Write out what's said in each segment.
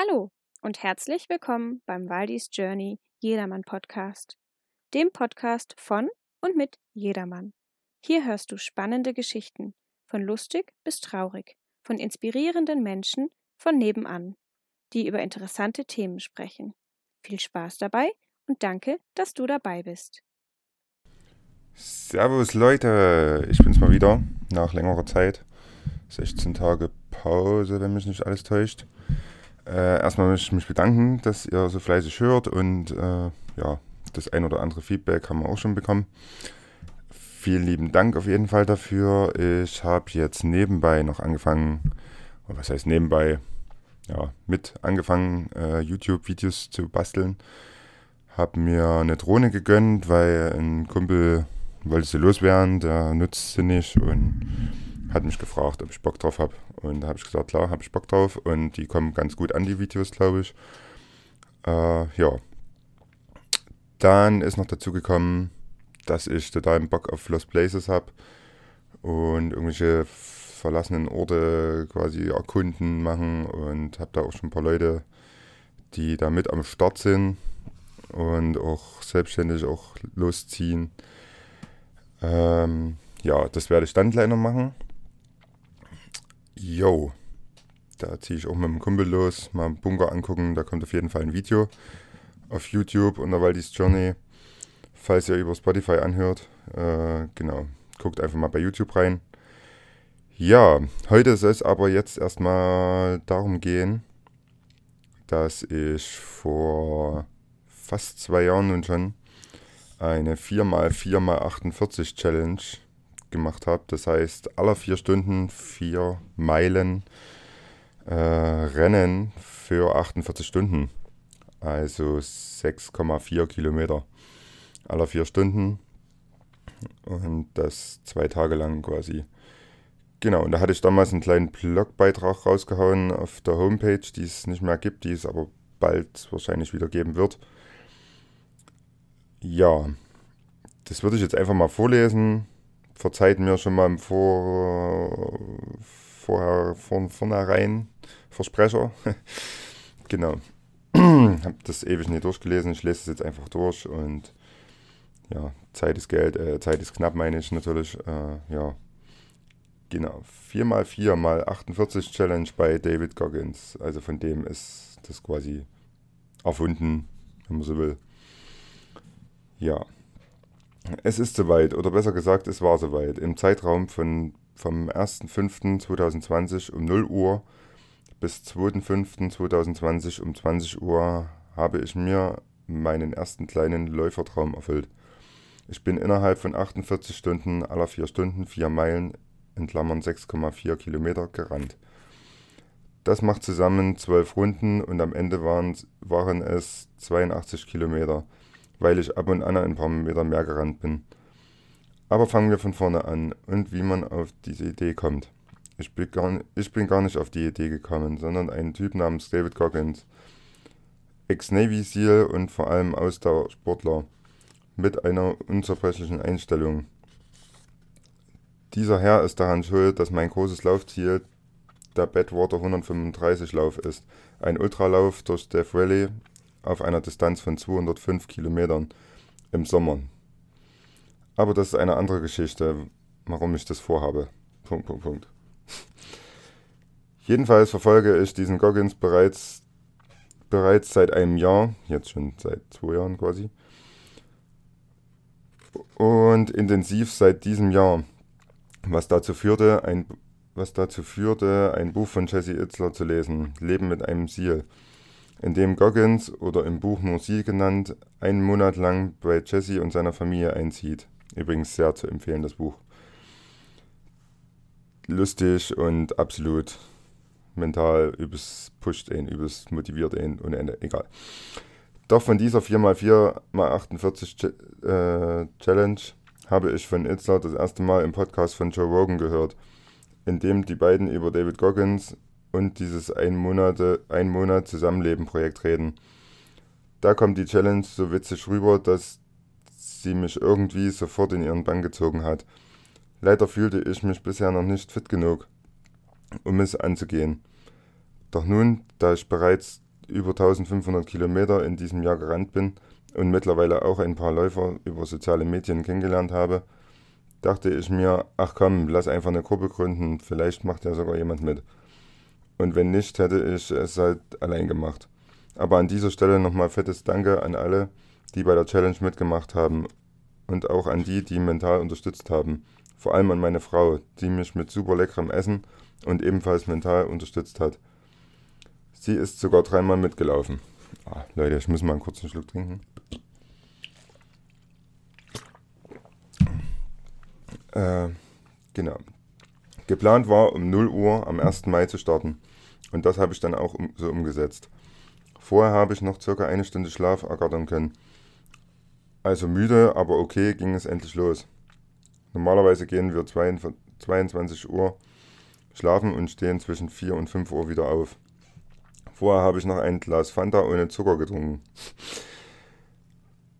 Hallo und herzlich willkommen beim Waldis Journey Jedermann Podcast, dem Podcast von und mit Jedermann. Hier hörst du spannende Geschichten, von lustig bis traurig, von inspirierenden Menschen von nebenan, die über interessante Themen sprechen. Viel Spaß dabei und danke, dass du dabei bist. Servus Leute, ich bin's mal wieder nach längerer Zeit. 16 Tage Pause, wenn mich nicht alles täuscht. Äh, erstmal möchte ich mich bedanken, dass ihr so fleißig hört und äh, ja, das ein oder andere Feedback haben wir auch schon bekommen. Vielen lieben Dank auf jeden Fall dafür. Ich habe jetzt nebenbei noch angefangen, was heißt nebenbei, ja, mit angefangen, äh, YouTube-Videos zu basteln. Habe mir eine Drohne gegönnt, weil ein Kumpel wollte sie loswerden, der nutzt sie nicht und hat mich gefragt, ob ich Bock drauf habe. Und da habe ich gesagt, klar, habe ich Bock drauf. Und die kommen ganz gut an, die Videos, glaube ich. Äh, ja. Dann ist noch dazu gekommen, dass ich total Bock auf Lost Places habe und irgendwelche verlassenen Orte quasi erkunden machen und habe da auch schon ein paar Leute, die da mit am Start sind und auch selbstständig auch losziehen. Ähm, ja, das werde ich dann gleich noch machen. Yo, da ziehe ich auch mit dem Kumpel los, mal einen Bunker angucken. Da kommt auf jeden Fall ein Video auf YouTube unter Waldis Journey. Falls ihr über Spotify anhört, äh, genau, guckt einfach mal bei YouTube rein. Ja, heute soll es aber jetzt erstmal darum gehen, dass ich vor fast zwei Jahren nun schon eine 4x4x48 Challenge gemacht habe. Das heißt, alle vier Stunden vier Meilen äh, Rennen für 48 Stunden. Also 6,4 Kilometer alle vier Stunden. Und das zwei Tage lang quasi. Genau, und da hatte ich damals einen kleinen Blogbeitrag rausgehauen auf der Homepage, die es nicht mehr gibt, die es aber bald wahrscheinlich wieder geben wird. Ja, das würde ich jetzt einfach mal vorlesen verzeiht mir schon mal im Vor, vorher, von vornherein Versprecher. genau. habe das ewig nicht durchgelesen. Ich lese es jetzt einfach durch und ja, Zeit ist Geld, äh, Zeit ist knapp, meine ich natürlich. Äh, ja, genau. 4x4 mal 48 Challenge bei David Goggins. Also von dem ist das quasi erfunden, wenn man so will. Ja. Es ist soweit, oder besser gesagt, es war soweit. Im Zeitraum von, vom 1.5.2020 um 0 Uhr bis 2.5.2020 um 20 Uhr habe ich mir meinen ersten kleinen Läufertraum erfüllt. Ich bin innerhalb von 48 Stunden aller 4 Stunden 4 Meilen in Klammern 6,4 Kilometer gerannt. Das macht zusammen 12 Runden und am Ende waren, waren es 82 Kilometer weil ich ab und an ein paar Meter mehr gerannt bin. Aber fangen wir von vorne an und wie man auf diese Idee kommt. Ich bin, gar, ich bin gar nicht auf die Idee gekommen, sondern ein Typ namens David Goggins, Ex-Navy SEAL und vor allem Ausdauersportler mit einer unzerbrechlichen Einstellung. Dieser Herr ist daran schuld, dass mein großes Laufziel der Badwater 135 Lauf ist. Ein Ultralauf durch Death Valley auf einer Distanz von 205 Kilometern im Sommer. Aber das ist eine andere Geschichte, warum ich das vorhabe. Punkt, Punkt, Punkt. Jedenfalls verfolge ich diesen Goggins bereits, bereits seit einem Jahr, jetzt schon seit zwei Jahren quasi. Und intensiv seit diesem Jahr, was dazu führte, ein, was dazu führte, ein Buch von Jesse Itzler zu lesen, Leben mit einem Ziel in dem Goggins oder im Buch nur sie genannt einen Monat lang bei Jesse und seiner Familie einzieht. Übrigens sehr zu empfehlen, das Buch. Lustig und absolut mental übelst pusht ihn, übelst motiviert ihn ohne Ende. Egal. Doch von dieser 4x4x48 äh, Challenge habe ich von Itzler das erste Mal im Podcast von Joe Rogan gehört, in dem die beiden über David Goggins und dieses ein, Monate, ein Monat Zusammenleben Projekt reden. Da kommt die Challenge so witzig rüber, dass sie mich irgendwie sofort in ihren Bann gezogen hat. Leider fühlte ich mich bisher noch nicht fit genug, um es anzugehen. Doch nun, da ich bereits über 1500 Kilometer in diesem Jahr gerannt bin und mittlerweile auch ein paar Läufer über soziale Medien kennengelernt habe, dachte ich mir, ach komm, lass einfach eine Gruppe gründen, vielleicht macht ja sogar jemand mit. Und wenn nicht, hätte ich es halt allein gemacht. Aber an dieser Stelle nochmal fettes Danke an alle, die bei der Challenge mitgemacht haben und auch an die, die mental unterstützt haben. Vor allem an meine Frau, die mich mit super leckerem Essen und ebenfalls mental unterstützt hat. Sie ist sogar dreimal mitgelaufen. Ah, Leute, ich muss mal einen kurzen Schluck trinken. Äh, genau. Geplant war, um 0 Uhr am 1. Mai zu starten. Und das habe ich dann auch um, so umgesetzt. Vorher habe ich noch circa eine Stunde Schlaf ergattern können. Also müde, aber okay, ging es endlich los. Normalerweise gehen wir 22 Uhr schlafen und stehen zwischen 4 und 5 Uhr wieder auf. Vorher habe ich noch ein Glas Fanta ohne Zucker getrunken.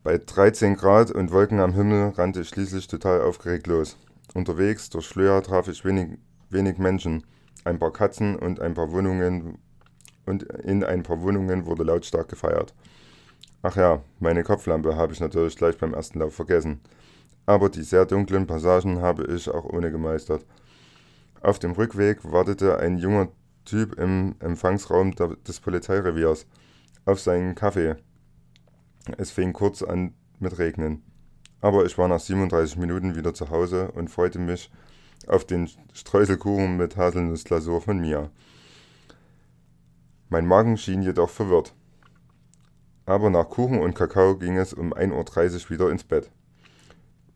Bei 13 Grad und Wolken am Himmel rannte ich schließlich total aufgeregt los. Unterwegs durch Schlöer traf ich wenig, wenig Menschen, ein paar Katzen und ein paar Wohnungen und in ein paar Wohnungen wurde lautstark gefeiert. Ach ja, meine Kopflampe habe ich natürlich gleich beim ersten Lauf vergessen. Aber die sehr dunklen Passagen habe ich auch ohne gemeistert. Auf dem Rückweg wartete ein junger Typ im Empfangsraum des Polizeireviers auf seinen Kaffee. Es fing kurz an mit Regnen. Aber ich war nach 37 Minuten wieder zu Hause und freute mich auf den Streuselkuchen mit Haselnussglasur von Mia. Mein Magen schien jedoch verwirrt. Aber nach Kuchen und Kakao ging es um 1.30 Uhr wieder ins Bett.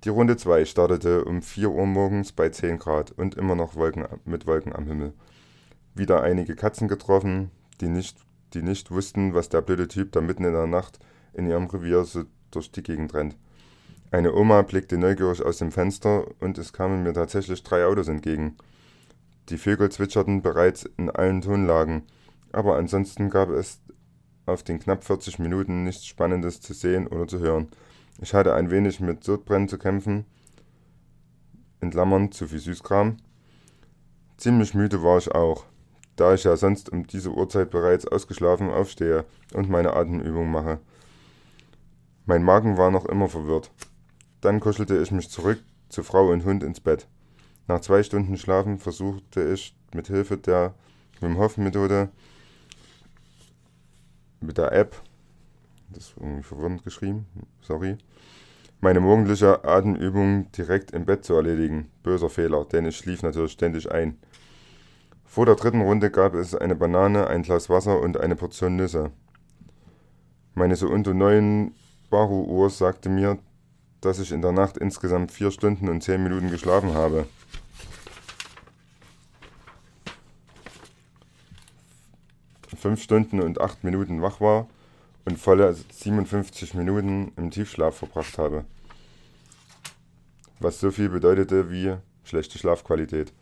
Die Runde 2 startete um 4 Uhr morgens bei 10 Grad und immer noch Wolken, mit Wolken am Himmel. Wieder einige Katzen getroffen, die nicht, die nicht wussten, was der blöde Typ da mitten in der Nacht in ihrem Revier so durch die Gegend rennt. Eine Oma blickte neugierig aus dem Fenster und es kamen mir tatsächlich drei Autos entgegen. Die Vögel zwitscherten bereits in allen Tonlagen, aber ansonsten gab es auf den knapp 40 Minuten nichts Spannendes zu sehen oder zu hören. Ich hatte ein wenig mit Sodbrennen zu kämpfen, in Klammern zu viel Süßkram. Ziemlich müde war ich auch, da ich ja sonst um diese Uhrzeit bereits ausgeschlafen aufstehe und meine Atemübung mache. Mein Magen war noch immer verwirrt. Dann kuschelte ich mich zurück zu Frau und Hund ins Bett. Nach zwei Stunden Schlafen versuchte ich mit Hilfe der Wim Hof Methode mit der App, das ist irgendwie verwirrend geschrieben, sorry, meine morgendliche Atemübung direkt im Bett zu erledigen. Böser Fehler, denn ich schlief natürlich ständig ein. Vor der dritten Runde gab es eine Banane, ein Glas Wasser und eine Portion Nüsse. Meine so unter neuen Baru-Uhr sagte mir, dass ich in der Nacht insgesamt 4 Stunden und 10 Minuten geschlafen habe. Fünf Stunden und 8 Minuten wach war und volle 57 Minuten im Tiefschlaf verbracht habe. Was so viel bedeutete wie schlechte Schlafqualität.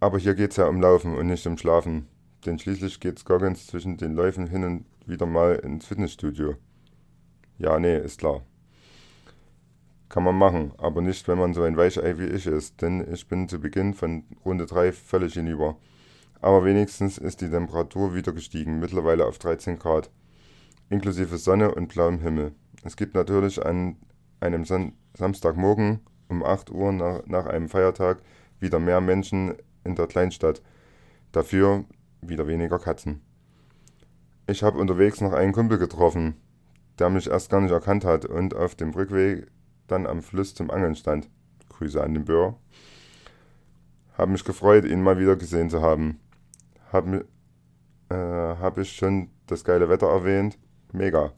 Aber hier geht es ja um Laufen und nicht um Schlafen, denn schließlich geht Goggins zwischen den Läufen hin und wieder mal ins Fitnessstudio. Ja, nee, ist klar. Kann man machen, aber nicht, wenn man so ein Weichei wie ich ist, denn ich bin zu Beginn von Runde 3 völlig hinüber. Aber wenigstens ist die Temperatur wieder gestiegen, mittlerweile auf 13 Grad, inklusive Sonne und blauem Himmel. Es gibt natürlich an einem Son Samstagmorgen um 8 Uhr nach, nach einem Feiertag wieder mehr Menschen in der Kleinstadt, dafür wieder weniger Katzen. Ich habe unterwegs noch einen Kumpel getroffen, der mich erst gar nicht erkannt hat und auf dem Rückweg dann am Fluss zum Angeln stand. Grüße an den Böhr. Hab mich gefreut, ihn mal wieder gesehen zu haben. Hab, äh, hab ich schon das geile Wetter erwähnt? Mega.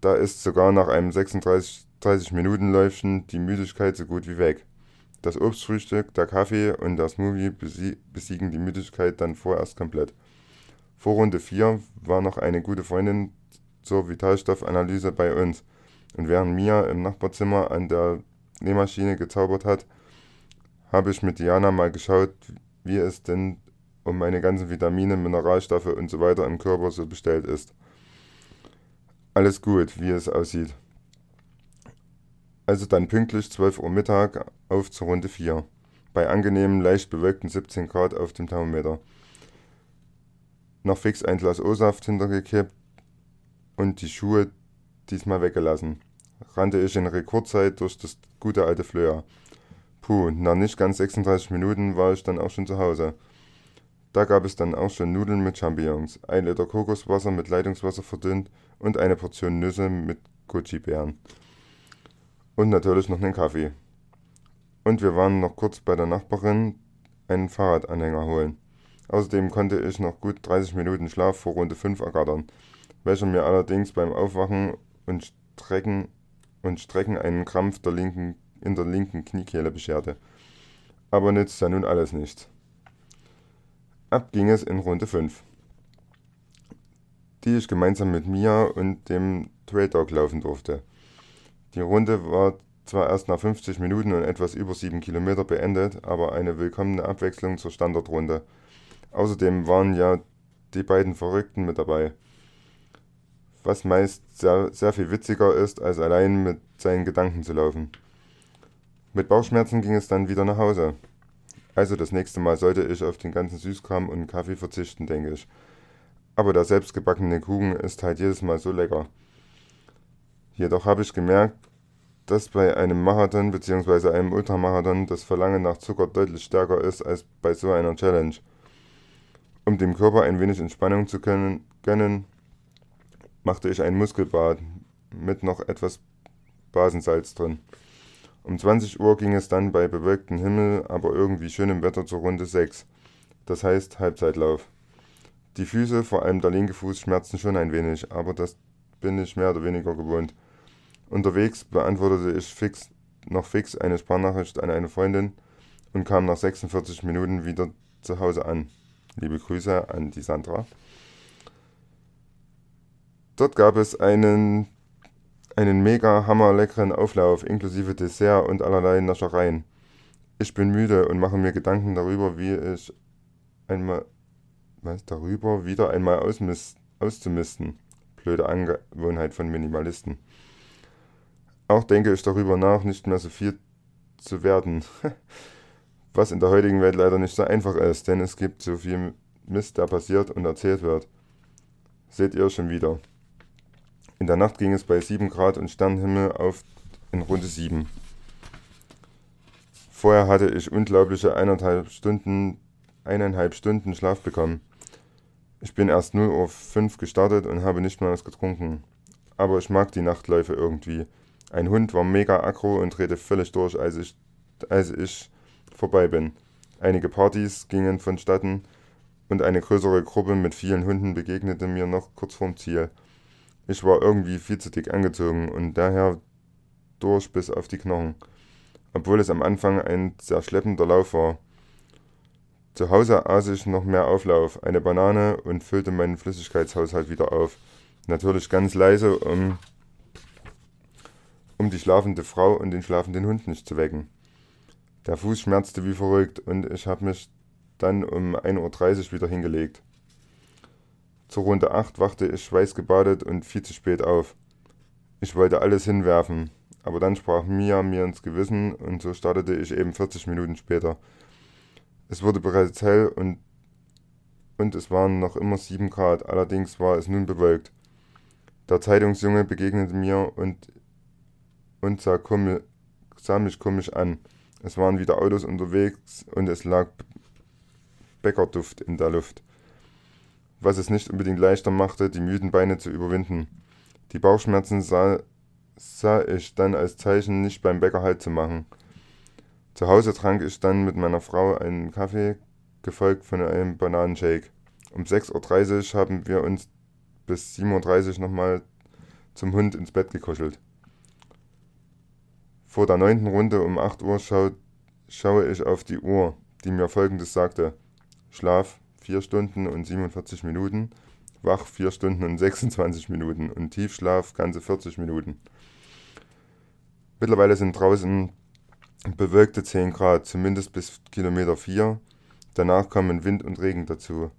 Da ist sogar nach einem 36 30 Minuten Läufchen die Müdigkeit so gut wie weg. Das Obstfrühstück, der Kaffee und der Smoothie besiegen die Müdigkeit dann vorerst komplett. Vor Runde 4 war noch eine gute Freundin zur Vitalstoffanalyse bei uns. Und während Mia im Nachbarzimmer an der Nähmaschine gezaubert hat, habe ich mit Diana mal geschaut, wie es denn um meine ganzen Vitamine, Mineralstoffe und so weiter im Körper so bestellt ist. Alles gut, wie es aussieht. Also dann pünktlich 12 Uhr Mittag auf zur Runde 4. Bei angenehmen, leicht bewölkten 17 Grad auf dem Thermometer. noch fix ein Glas O-Saft hintergekippt und die Schuhe diesmal weggelassen. Rannte ich in Rekordzeit durch das gute alte Flöa. Puh, nach nicht ganz 36 Minuten war ich dann auch schon zu Hause. Da gab es dann auch schon Nudeln mit Champignons, ein Liter Kokoswasser mit Leitungswasser verdünnt und eine Portion Nüsse mit Goji-Beeren. Und natürlich noch einen Kaffee. Und wir waren noch kurz bei der Nachbarin einen Fahrradanhänger holen. Außerdem konnte ich noch gut 30 Minuten Schlaf vor Runde 5 ergattern, welcher mir allerdings beim Aufwachen und Strecken, und Strecken einen Krampf der linken, in der linken Kniekehle bescherte. Aber nützt ja nun alles nichts. Ab ging es in Runde 5, die ich gemeinsam mit Mia und dem Trail Dog laufen durfte. Die Runde war zwar erst nach 50 Minuten und etwas über 7 Kilometer beendet, aber eine willkommene Abwechslung zur Standardrunde. Außerdem waren ja die beiden Verrückten mit dabei. Was meist sehr, sehr viel witziger ist, als allein mit seinen Gedanken zu laufen. Mit Bauchschmerzen ging es dann wieder nach Hause. Also das nächste Mal sollte ich auf den ganzen Süßkram und Kaffee verzichten, denke ich. Aber der selbstgebackene Kuchen ist halt jedes Mal so lecker. Jedoch habe ich gemerkt, dass bei einem Marathon bzw. einem Ultramarathon das Verlangen nach Zucker deutlich stärker ist als bei so einer Challenge. Um dem Körper ein wenig Entspannung zu können, gönnen, machte ich ein Muskelbad mit noch etwas Basensalz drin. Um 20 Uhr ging es dann bei bewölktem Himmel, aber irgendwie schönem Wetter zur Runde 6. Das heißt Halbzeitlauf. Die Füße, vor allem der linke Fuß, schmerzten schon ein wenig, aber das bin ich mehr oder weniger gewohnt. Unterwegs beantwortete ich fix, noch fix eine Sprachnachricht an eine Freundin und kam nach 46 Minuten wieder zu Hause an. Liebe Grüße an die Sandra. Dort gab es einen, einen mega hammer leckeren Auflauf inklusive Dessert und allerlei Naschereien. Ich bin müde und mache mir Gedanken darüber, wie ich einmal was darüber wieder einmal auszumisten. Blöde Angewohnheit von Minimalisten. Auch denke ich darüber nach, nicht mehr so viel zu werden. Was in der heutigen Welt leider nicht so einfach ist, denn es gibt so viel Mist, der passiert und erzählt wird. Seht ihr schon wieder. In der Nacht ging es bei 7 Grad und Sternenhimmel auf in Runde 7. Vorher hatte ich unglaubliche eineinhalb Stunden, eineinhalb Stunden Schlaf bekommen. Ich bin erst 0 Uhr 5 gestartet und habe nicht mehr was getrunken. Aber ich mag die Nachtläufe irgendwie. Ein Hund war mega aggro und drehte völlig durch, als ich, als ich vorbei bin. Einige Partys gingen vonstatten und eine größere Gruppe mit vielen Hunden begegnete mir noch kurz vorm Ziel. Ich war irgendwie viel zu dick angezogen und daher durch bis auf die Knochen, obwohl es am Anfang ein sehr schleppender Lauf war. Zu Hause aß ich noch mehr Auflauf, eine Banane und füllte meinen Flüssigkeitshaushalt wieder auf. Natürlich ganz leise, um um die schlafende Frau und den schlafenden Hund nicht zu wecken. Der Fuß schmerzte wie verrückt und ich habe mich dann um 1.30 Uhr wieder hingelegt. Zur Runde 8 wachte ich schweißgebadet und viel zu spät auf. Ich wollte alles hinwerfen, aber dann sprach Mia mir ins Gewissen und so startete ich eben 40 Minuten später. Es wurde bereits hell und, und es waren noch immer 7 Grad, allerdings war es nun bewölkt. Der Zeitungsjunge begegnete mir und und sah, komisch, sah mich komisch an. Es waren wieder Autos unterwegs und es lag Bäckerduft in der Luft. Was es nicht unbedingt leichter machte, die müden Beine zu überwinden. Die Bauchschmerzen sah, sah ich dann als Zeichen, nicht beim Bäcker Halt zu machen. Zu Hause trank ich dann mit meiner Frau einen Kaffee, gefolgt von einem Bananenshake. Um 6.30 Uhr haben wir uns bis 7.30 Uhr nochmal zum Hund ins Bett gekuschelt. Vor der neunten Runde um 8 Uhr schau, schaue ich auf die Uhr, die mir folgendes sagte. Schlaf 4 Stunden und 47 Minuten, wach 4 Stunden und 26 Minuten und Tiefschlaf ganze 40 Minuten. Mittlerweile sind draußen bewölkte 10 Grad, zumindest bis Kilometer 4. Danach kommen Wind und Regen dazu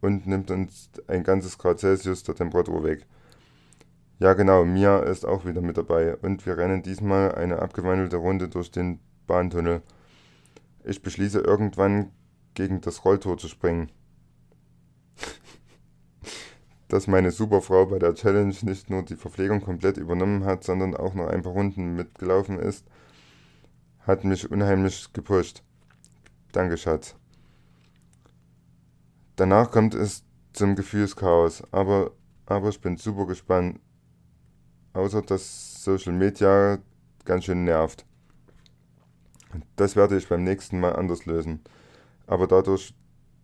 und nimmt uns ein ganzes Grad Celsius der Temperatur weg. Ja genau, Mia ist auch wieder mit dabei und wir rennen diesmal eine abgewandelte Runde durch den Bahntunnel. Ich beschließe irgendwann gegen das Rolltor zu springen. Dass meine Superfrau bei der Challenge nicht nur die Verpflegung komplett übernommen hat, sondern auch noch ein paar Runden mitgelaufen ist, hat mich unheimlich gepusht. Danke, Schatz. Danach kommt es zum Gefühlschaos, aber, aber ich bin super gespannt. Außer dass Social Media ganz schön nervt. Das werde ich beim nächsten Mal anders lösen. Aber dadurch,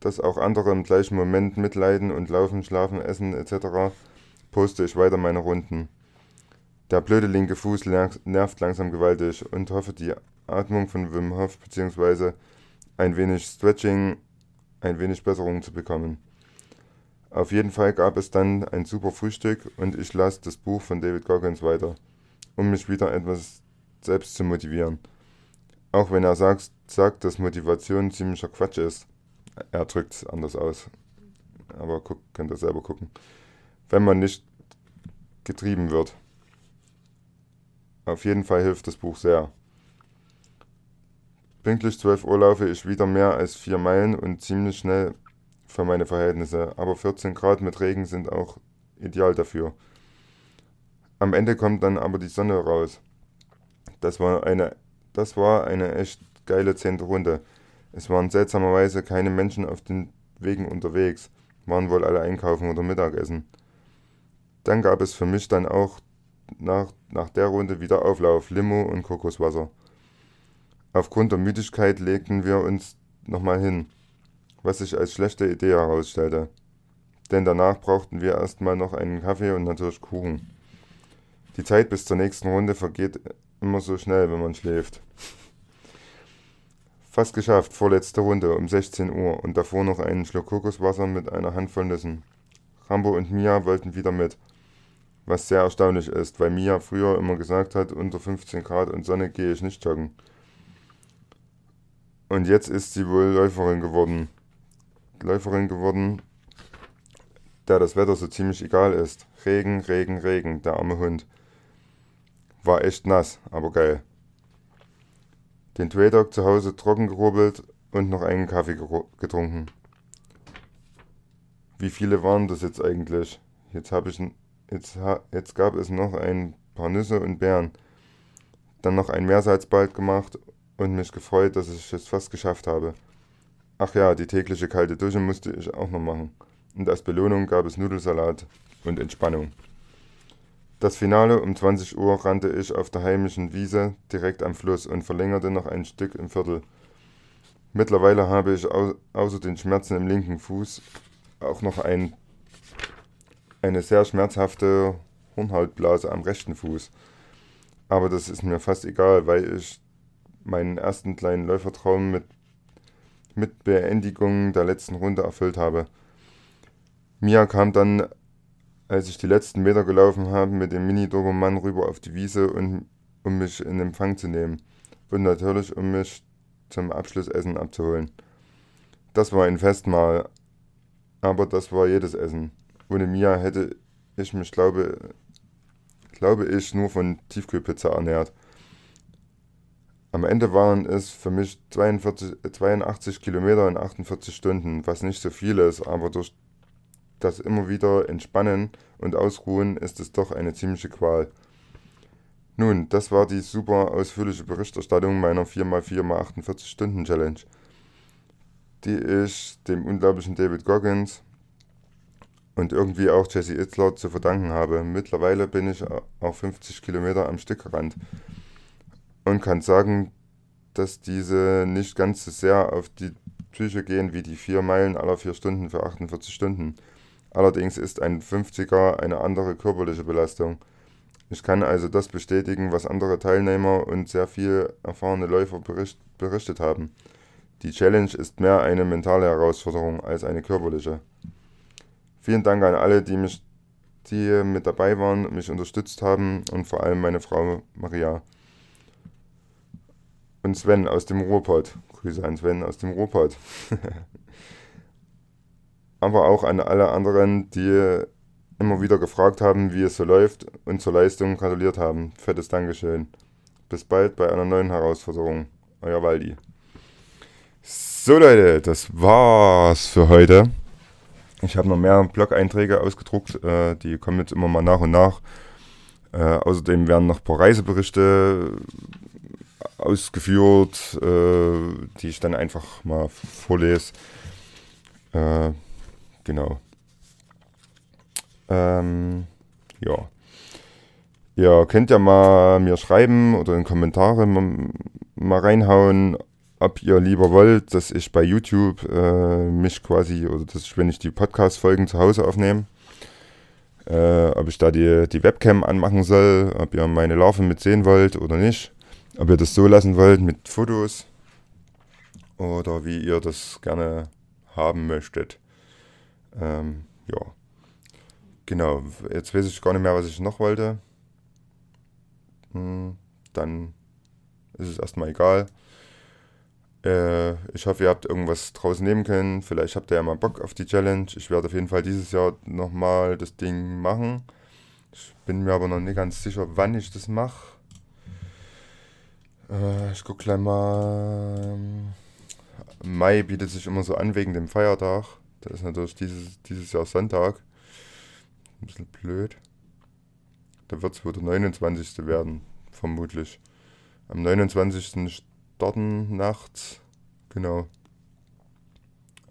dass auch andere im gleichen Moment mitleiden und laufen, schlafen, essen etc., poste ich weiter meine Runden. Der blöde linke Fuß nervt langsam gewaltig und hoffe, die Atmung von Wim Hof bzw. ein wenig Stretching, ein wenig Besserung zu bekommen. Auf jeden Fall gab es dann ein super Frühstück und ich las das Buch von David Goggins weiter, um mich wieder etwas selbst zu motivieren. Auch wenn er sagt, sagt dass Motivation ziemlicher Quatsch ist. Er drückt es anders aus. Aber guck, könnt ihr selber gucken. Wenn man nicht getrieben wird. Auf jeden Fall hilft das Buch sehr. Pünktlich 12 Uhr laufe ich wieder mehr als 4 Meilen und ziemlich schnell für meine Verhältnisse, aber 14 Grad mit Regen sind auch ideal dafür. Am Ende kommt dann aber die Sonne raus. Das war eine, das war eine echt geile zehnte Runde. Es waren seltsamerweise keine Menschen auf den Wegen unterwegs, waren wohl alle einkaufen oder Mittagessen. Dann gab es für mich dann auch nach, nach der Runde wieder Auflauf, Limo und Kokoswasser. Aufgrund der Müdigkeit legten wir uns nochmal hin, was sich als schlechte Idee herausstellte. Denn danach brauchten wir erstmal noch einen Kaffee und natürlich Kuchen. Die Zeit bis zur nächsten Runde vergeht immer so schnell, wenn man schläft. Fast geschafft, vorletzte Runde um 16 Uhr und davor noch einen Schluck Kokoswasser mit einer Handvoll Nüssen. Rambo und Mia wollten wieder mit, was sehr erstaunlich ist, weil Mia früher immer gesagt hat, unter 15 Grad und Sonne gehe ich nicht joggen. Und jetzt ist sie wohl Läuferin geworden. Läuferin geworden, der das Wetter so ziemlich egal ist. Regen, Regen, Regen, der arme Hund. War echt nass, aber geil. Den Traydog zu Hause trocken gerubbelt und noch einen Kaffee getrunken. Wie viele waren das jetzt eigentlich? Jetzt habe ich jetzt, jetzt gab es noch ein paar Nüsse und Beeren. Dann noch ein Meersalzbad gemacht und mich gefreut, dass ich es fast geschafft habe. Ach ja, die tägliche kalte Dusche musste ich auch noch machen. Und als Belohnung gab es Nudelsalat und Entspannung. Das Finale um 20 Uhr rannte ich auf der heimischen Wiese direkt am Fluss und verlängerte noch ein Stück im Viertel. Mittlerweile habe ich au außer den Schmerzen im linken Fuß auch noch ein, eine sehr schmerzhafte Hornhautblase am rechten Fuß. Aber das ist mir fast egal, weil ich meinen ersten kleinen Läufertraum mit, mit Beendigung der letzten Runde erfüllt habe. Mia kam dann, als ich die letzten Meter gelaufen habe, mit dem Mini-Dobermann rüber auf die Wiese, und, um mich in Empfang zu nehmen. Und natürlich, um mich zum Abschlussessen abzuholen. Das war ein Festmahl, aber das war jedes Essen. Ohne Mia hätte ich mich, glaube, glaube ich, nur von Tiefkühlpizza ernährt. Am Ende waren es für mich 42, 82 Kilometer in 48 Stunden, was nicht so viel ist, aber durch das immer wieder Entspannen und Ausruhen ist es doch eine ziemliche Qual. Nun, das war die super ausführliche Berichterstattung meiner 4x4x48 Stunden Challenge, die ich dem unglaublichen David Goggins und irgendwie auch Jesse Itzler zu verdanken habe. Mittlerweile bin ich auch 50 Kilometer am Stück gerannt und kann sagen, dass diese nicht ganz so sehr auf die Psyche gehen wie die vier Meilen aller vier Stunden für 48 Stunden. Allerdings ist ein 50er eine andere körperliche Belastung. Ich kann also das bestätigen, was andere Teilnehmer und sehr viel erfahrene Läufer bericht, berichtet haben. Die Challenge ist mehr eine mentale Herausforderung als eine körperliche. Vielen Dank an alle, die mich die mit dabei waren, mich unterstützt haben und vor allem meine Frau Maria und Sven aus dem Ruhrpott. Grüße an Sven aus dem Ruhrpott. Aber auch an alle anderen, die immer wieder gefragt haben, wie es so läuft und zur Leistung gratuliert haben. Fettes Dankeschön. Bis bald bei einer neuen Herausforderung. Euer Waldi. So Leute, das war's für heute. Ich habe noch mehr Blog-Einträge ausgedruckt, äh, die kommen jetzt immer mal nach und nach. Äh, außerdem werden noch ein paar Reiseberichte ausgeführt, äh, die ich dann einfach mal vorlese. Genau. Ähm, ja. Ihr könnt ja mal mir schreiben oder in Kommentare mal, reinhauen, ob ihr lieber wollt, dass ich bei YouTube äh, mich quasi, oder dass ich, wenn ich die Podcast-Folgen zu Hause aufnehme, äh, ob ich da die, die Webcam anmachen soll, ob ihr meine Larven mitsehen wollt oder nicht, ob ihr das so lassen wollt mit Fotos oder wie ihr das gerne haben möchtet. Ähm, ja. Genau, jetzt weiß ich gar nicht mehr, was ich noch wollte. Hm, dann ist es erstmal egal. Äh, ich hoffe, ihr habt irgendwas draus nehmen können. Vielleicht habt ihr ja mal Bock auf die Challenge. Ich werde auf jeden Fall dieses Jahr nochmal das Ding machen. Ich bin mir aber noch nicht ganz sicher, wann ich das mache. Äh, ich gucke gleich mal. Mai bietet sich immer so an wegen dem Feiertag. Das ist natürlich dieses, dieses Jahr Sonntag. Ein bisschen blöd. Da wird es wohl der 29. werden, vermutlich. Am 29 starten nachts. Genau.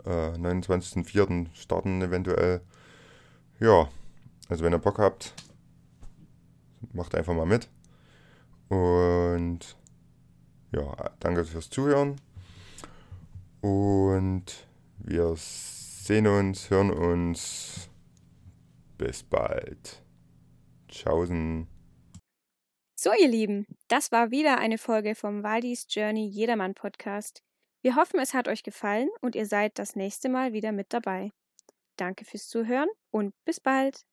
Äh, 29.04. starten eventuell. Ja, also wenn ihr Bock habt, macht einfach mal mit. Und ja, danke fürs Zuhören. Und wir sehen uns, hören uns. Bis bald. Tschaußen. So, ihr Lieben, das war wieder eine Folge vom Waldis Journey Jedermann Podcast. Wir hoffen, es hat euch gefallen und ihr seid das nächste Mal wieder mit dabei. Danke fürs Zuhören und bis bald.